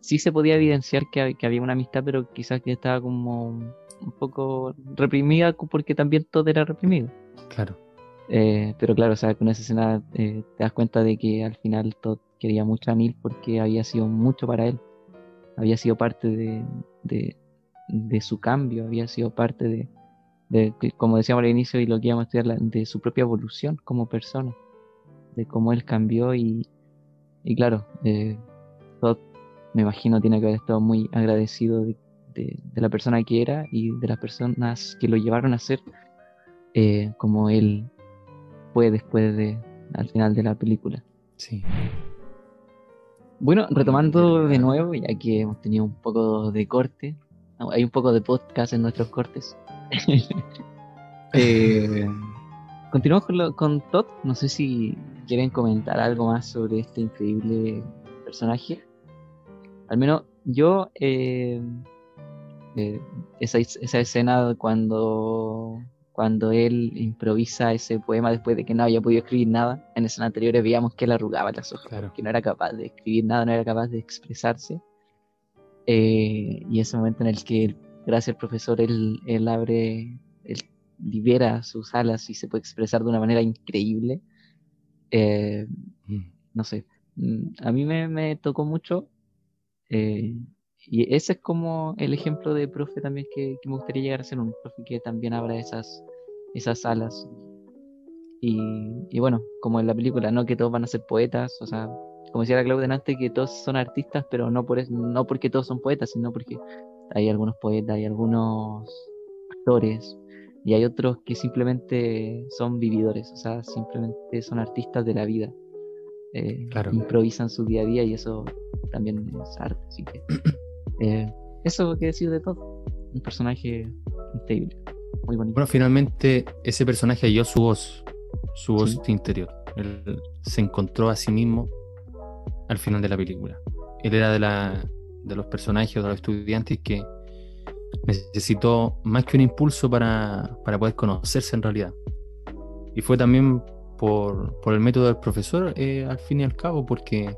sí se podía evidenciar que, había una amistad, pero quizás que estaba como un poco reprimida porque también todo era reprimido. Claro. Eh, pero claro, o sea, con esa escena eh, te das cuenta de que al final todo quería mucho a Neil porque había sido mucho para él. Había sido parte de, de, su cambio, había sido parte de, como decíamos al inicio y lo que íbamos a estudiar, de su propia evolución como persona, de cómo él cambió y, y claro, eh, Todd me imagino tiene que haber estado muy agradecido de, la persona que era y de las personas que lo llevaron a ser eh, como él fue después de al final de la película. Sí. Bueno, retomando de nuevo, ya que hemos tenido un poco de corte, hay un poco de podcast en nuestros cortes. (laughs) eh, continuamos con, con Todd. No sé si quieren comentar algo más sobre este increíble personaje al menos yo, eh, eh, esa, esa, escena cuando, cuando él improvisa ese poema después de que no había podido escribir nada, en escenas anteriores veíamos que él arrugaba las hojas, que no era capaz de escribir nada, no era capaz de expresarse. Eh, y ese momento en el que, gracias al profesor, él, él abre, él libera sus alas y se puede expresar de una manera increíble. Mm. No sé, mm, a mí me, me tocó mucho eh, y ese es como el ejemplo de profe también que, me gustaría llegar a ser un profe que también abra esas, esas alas. Y, bueno, como en la película, no que todos van a ser poetas, o sea, como decía la Claudia antes, que todos son artistas, pero no, por no porque todos son poetas, sino porque hay algunos poetas, hay algunos actores, y hay otros que simplemente son vividores, o sea, simplemente son artistas de la vida. Eh, improvisan su día a día y eso también es arte. Así que (clears throat) eh, eso que decir de todo. Un personaje increíble, muy bonito. Bueno, finalmente ese personaje halló su voz, su voz interior. Él se encontró a sí mismo al final de la película. Él era de, la, de los personajes, de los estudiantes que necesitó más que un impulso para, para poder conocerse en realidad. Y fue también por, por el método del profesor, eh, al fin y al cabo, porque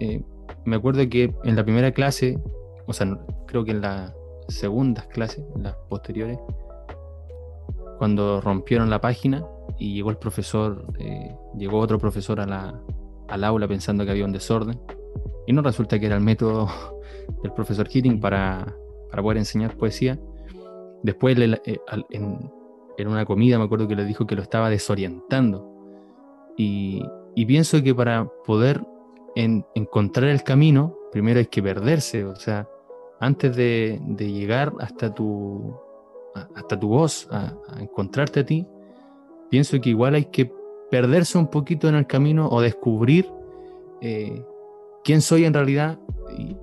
eh, me acuerdo que en la primera clase, o sea, creo que en las segundas clases, las posteriores, cuando rompieron la página y llegó el profesor, eh, llegó otro profesor a la, al aula pensando que había un desorden, y no resulta que era el método (laughs) del profesor Keating para, para poder enseñar poesía. Después, eh, en, en, una comida, me acuerdo que le dijo que lo estaba desorientando. Y, y pienso que para poder en encontrar el camino, primero hay que perderse, o sea, antes de, llegar hasta tu, hasta tu voz, a, encontrarte a ti, pienso que igual hay que perderse un poquito en el camino o descubrir eh, quién soy en realidad. Y,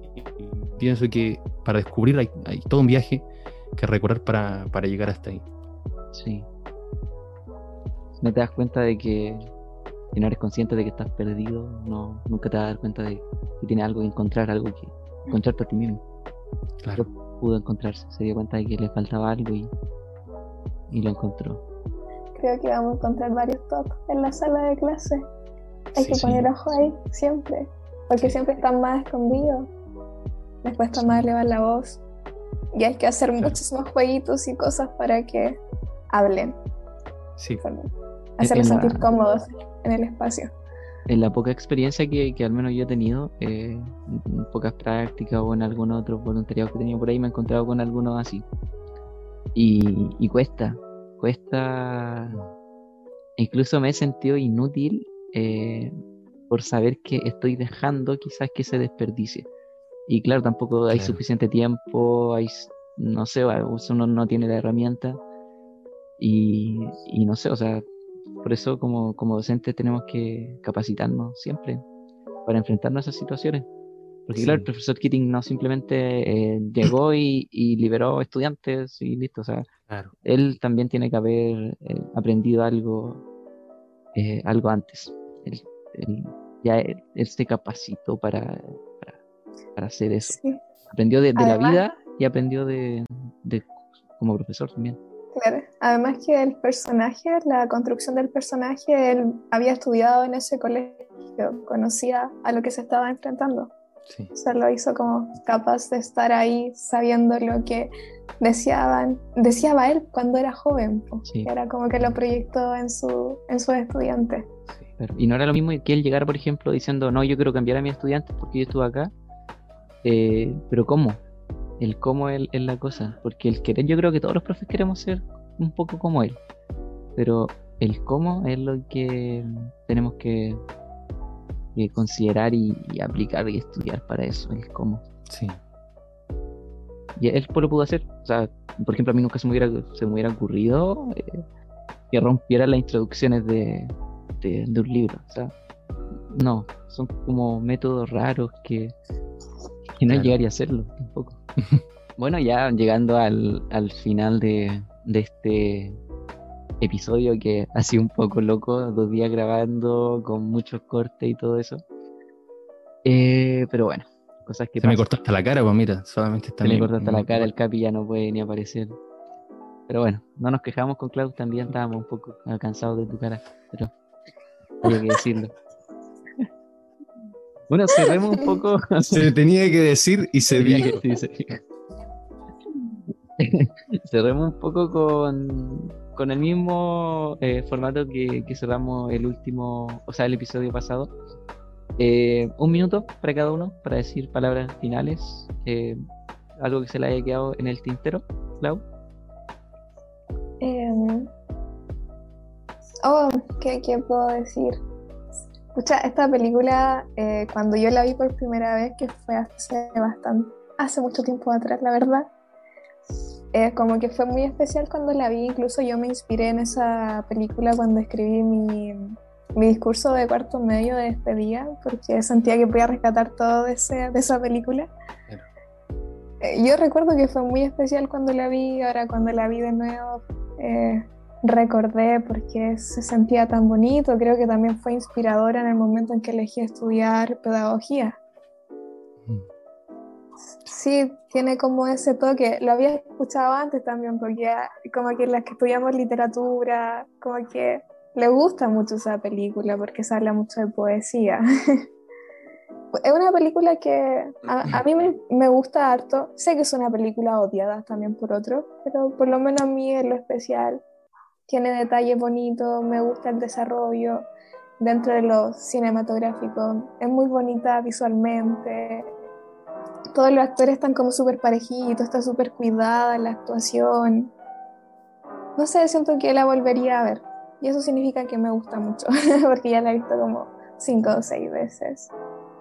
pienso que para descubrir hay, todo un viaje que recorrer para, llegar hasta ahí. Sí. No te das cuenta de que si no eres consciente de que estás perdido, no, nunca te vas a dar cuenta de que tienes algo que encontrar, algo que encontrarte a ti mismo. Claro. pudo encontrarse, se dio cuenta de que le faltaba algo y, y lo encontró. Creo que vamos a encontrar varios tops en la sala de clase. Hay que poner ojo ahí, siempre. Porque siempre están más escondidos. Después está más elevar la voz. Y hay que hacer muchos más jueguitos y cosas para que hablen. Sí. Hacerlos sentir cómodos en el espacio. En la poca experiencia que, que al menos yo he tenido, eh, en pocas prácticas o en algún otro voluntariado que he tenido por ahí, me he encontrado con algunos así. Y, y cuesta, cuesta. Incluso me he sentido inútil eh, por saber que estoy dejando quizás que se desperdicie. Y claro, tampoco hay suficiente tiempo, hay, no sé, uno no tiene la herramienta. Y, y no sé, o sea, por eso como, como docentes tenemos que capacitarnos siempre para enfrentarnos a esas situaciones. Porque claro, el profesor Keating no simplemente eh, llegó y, liberó estudiantes y listo. O sea, él también tiene que haber eh, aprendido algo, eh, algo antes. Él, ya él, se capacitó para, para, hacer eso. Aprendió de, la vida y aprendió de, de, como profesor también. Claro, además que el personaje, la construcción del personaje, él había estudiado en ese colegio, conocía a lo que se estaba enfrentando. Sí. O sea, lo hizo como capaz de estar ahí sabiendo lo que deseaban, deseaba él cuando era joven. Era como que lo proyectó en su, en sus estudiantes. y no era lo mismo que él llegara, por ejemplo, diciendo, no, yo quiero cambiar a mis estudiantes porque yo estuve acá. Eh, pero ¿cómo? El cómo es, es la cosa. Porque el querer, yo creo que todos los profes queremos ser un poco como él. Pero el cómo es lo que tenemos que considerar y, aplicar y estudiar para eso, el cómo. Sí. Y él pues lo pudo hacer. O sea, por ejemplo, a mí nunca se me hubiera, se me hubiera ocurrido eh, que rompiera las introducciones de, de, un libro. O sea, no, son como métodos raros que, que no llegaría a hacerlo tampoco. (laughs) bueno, ya llegando al, al final de, de este episodio que ha sido un poco loco, dos días grabando con muchos cortes y todo eso. Eh, pero bueno, cosas que... Se me cortó hasta la cara, pues mira, solamente está... Se me cortó hasta la cara, el Capi ya no puede ni aparecer. Pero bueno, no nos quejamos con Klaus, también estábamos un poco cansados de tu cara, pero hay que decirlo. (laughs) bueno, cerremos un (laughs) poco... Se tenía que decir y se dijo. cerremos (laughs) un poco con, con el mismo eh, formato que, cerramos el último, o sea, el episodio pasado. Eh, un minuto para cada uno para decir palabras finales. Eh, algo que se le haya quedado en el tintero, Clau. Em, oh, ¿qué, ¿qué, puedo decir? Escucha, esta película, cuando yo la vi por primera vez, que fue hace bastante, hace mucho tiempo atrás, la verdad, como que fue muy especial cuando la vi, incluso yo me inspiré en esa película cuando escribí mi, mi discurso de cuarto medio de despedida, porque sentía que podía rescatar todo de, ese, de esa película. Eh, yo recuerdo que fue muy especial cuando la vi, ahora cuando la vi de nuevo recordé porque se sentía tan bonito, creo que también fue inspiradora en el momento en que elegí estudiar pedagogía sí tiene como ese toque. Lo había escuchado antes también, porque como que las que estudiamos literatura, como que le gusta mucho esa película porque se habla mucho de poesía. (laughs) es una película que a, mí me, gusta harto. Sé que es una película odiada también por otros, pero por lo menos a mí es lo especial. Tiene detalles bonitos, me gusta el desarrollo dentro de lo cinematográfico. Es muy bonita visualmente, todos los actores están como súper parejitos, está súper cuidada la actuación. No sé, siento que la volvería a ver. Y eso significa que me gusta mucho, (laughs) porque ya la he visto como cinco o seis veces.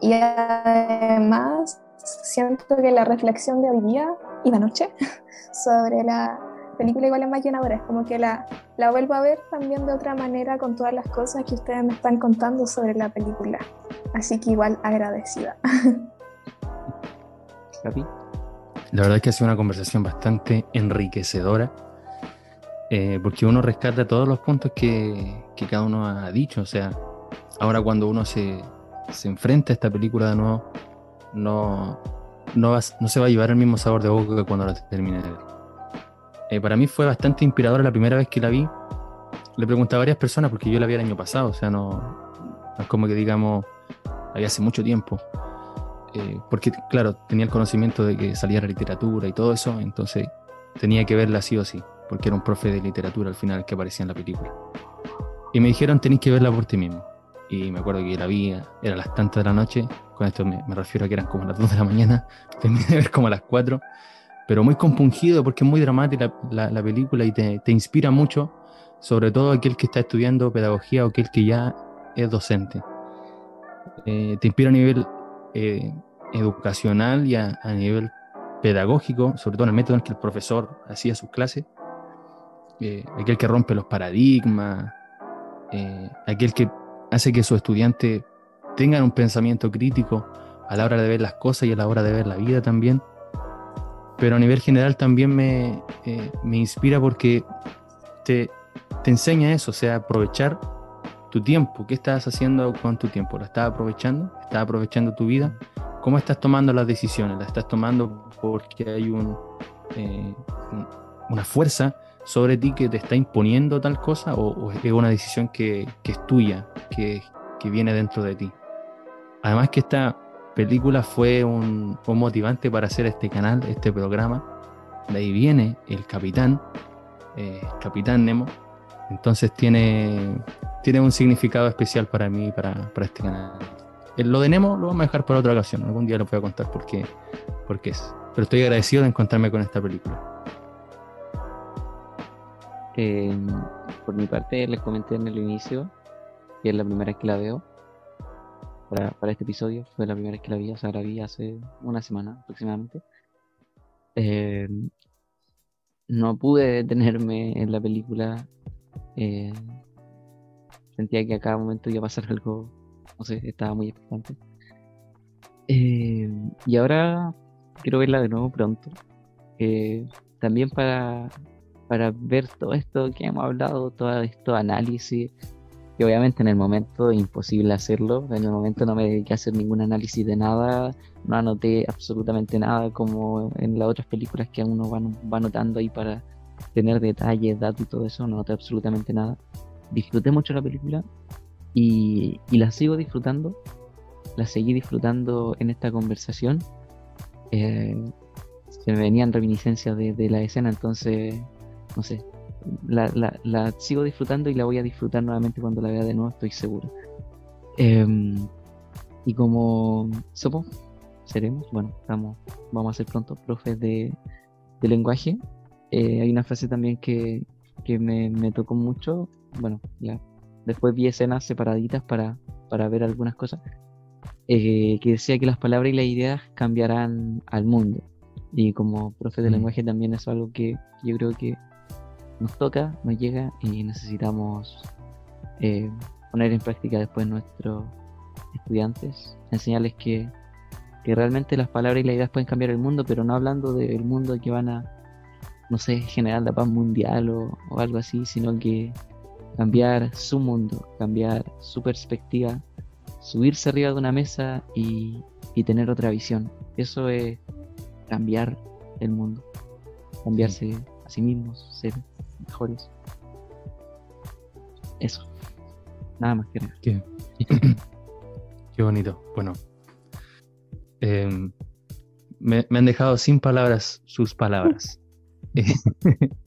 Y además, siento que la reflexión de hoy día y de noche (laughs) sobre la, película igual es más llenadora, es como que la, la vuelvo a ver también de otra manera con todas las cosas que ustedes me están contando sobre la película. Así que igual agradecida. La verdad es que ha sido una conversación bastante enriquecedora, eh, porque uno rescata todos los puntos que, que, cada uno ha dicho. O sea, ahora cuando uno se, se enfrenta a esta película de nuevo, no, no, no se va a llevar el mismo sabor de boca que cuando la termine de ver. Eh, para mí fue bastante inspiradora la primera vez que la vi. Le pregunté a varias personas porque yo la vi el año pasado, o sea, no, es como que digamos, había hace mucho tiempo. Eh, porque, claro, tenía el conocimiento de que salía la literatura y todo eso, entonces tenía que verla sí o sí, porque era un profe de literatura al final que aparecía en la película. Y me dijeron, tenéis que verla por ti mismo. Y me acuerdo que la vi, era las tantas de la noche, con esto me, refiero a que eran como las 2 de la mañana, (laughs) terminé de ver como a las 4, pero muy compungido porque es muy dramática la, película y te, te, inspira mucho, sobre todo aquel que está estudiando pedagogía o aquel que ya es docente. Eh, te inspira a nivel eh, educacional y a, nivel pedagógico, sobre todo en el método en que el profesor hacía sus clases, eh, aquel que rompe los paradigmas, aquel que hace que sus estudiantes tengan un pensamiento crítico a la hora de ver las cosas y a la hora de ver la vida también. Pero a nivel general también me, me inspira porque te, te enseña eso, sea, aprovechar tu tiempo, ¿qué estás haciendo con tu tiempo? ¿Lo estás aprovechando? ¿Estás aprovechando tu vida? ¿Cómo estás tomando las decisiones? ¿Las estás tomando porque hay un, eh, una fuerza sobre ti que te está imponiendo tal cosa o, es una decisión que, es tuya, que, viene dentro de ti? Además que esta película fue un, motivante para hacer este canal, este programa. De ahí viene el capitán, eh, Capitán Nemo. Entonces tiene, tiene un significado especial para mí para, este canal. Lo de Nemo lo vamos a dejar para otra ocasión. Algún día lo voy a contar por qué es. Pero estoy agradecido de encontrarme con esta película. Eh, por mi parte, les comenté en el inicio que es la primera vez que la veo para, para, este episodio. Fue la primera vez que la vi, o sea, la vi hace una semana aproximadamente. Eh, no pude detenerme en la película. Eh, sentía que a cada momento iba a pasar algo, no sé, estaba muy expectante. Eh, y ahora quiero verla de nuevo pronto. Eh, también para, para ver todo esto que hemos hablado, todo esto análisis, obviamente en el momento es imposible hacerlo, en el momento no me dediqué a hacer ningún análisis de nada, no anoté absolutamente nada como en las otras películas que uno va, va anotando ahí para tener detalles, datos y todo eso, no noté absolutamente nada disfruté mucho la película y, la sigo disfrutando. La seguí disfrutando en esta conversación. Eh, se me venían reminiscencias de, la escena, entonces, no sé, la, sigo disfrutando y la voy a disfrutar nuevamente cuando la vea de nuevo, estoy seguro. Em, y como somos, seremos, bueno, estamos, vamos a ser pronto profes de, lenguaje. Eh, hay una frase también que, que me, me, tocó mucho bueno, ya después vi escenas separaditas para, para ver algunas cosas, eh, que decía que las palabras y las ideas cambiarán al mundo. Y como profe de mm. lenguaje también es algo que yo creo que nos toca, nos llega y necesitamos eh, poner en práctica después nuestros estudiantes, enseñarles que, que realmente las palabras y las ideas pueden cambiar el mundo, pero no hablando del mundo que van a, no sé, generar la paz mundial o, algo así, sino que cambiar su mundo, cambiar su perspectiva, subirse arriba de una mesa y, tener otra visión. Eso es cambiar el mundo, cambiarse a sí mismos, ser Eso. Nada más que Qué, (clears throat) Qué bonito. Bueno. Em, me, han dejado sin palabras sus palabras. (laughs)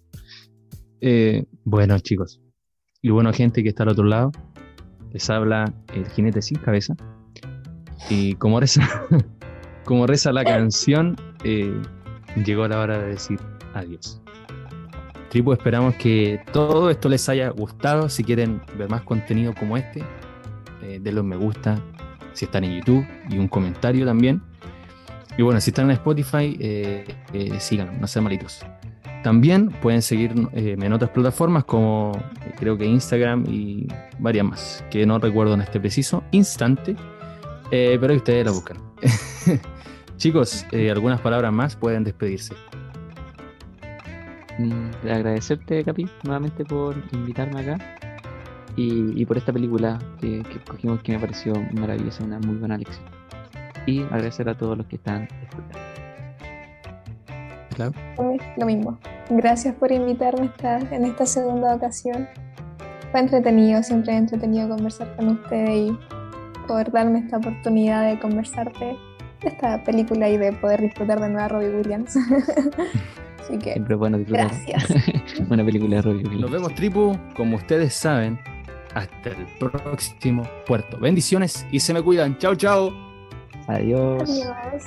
Eh, bueno, chicos, y bueno, gente que está al otro lado, les habla el jinete sin cabeza. Y como reza, (laughs) como reza la canción, eh, llegó la hora de decir adiós. Tribu, esperamos que todo esto les haya gustado. Si quieren ver más contenido como este, eh, denle un me gusta si están en YouTube y un comentario también. Y bueno, si están en Spotify, eh, eh, síganos, no sean malitos. También pueden seguirme en otras plataformas como creo que Instagram y varias más, que no recuerdo en este preciso instante, pero ustedes la buscan. (laughs) Chicos, algunas palabras más pueden despedirse. Mm, agradecerte, Capi, nuevamente por invitarme acá y, por esta película que, que, escogimos que me pareció maravillosa, una muy buena lección. Y agradecer a todos los que están escuchando. Claro. Lo mismo. Gracias por invitarme esta, en esta segunda ocasión. Fue entretenido, siempre entretenido conversar con ustedes y poder darme esta oportunidad de conversarte de esta película y de poder disfrutar de nueva Robbie Williams. (laughs) Así que, Siempre bueno disfrutar. Gracias. (laughs) Buena película de Robbie Williams. Nos vemos, Tripu. Como ustedes saben, hasta el próximo puerto. Bendiciones y se me cuidan. Chao, chao. Adiós. Adiós.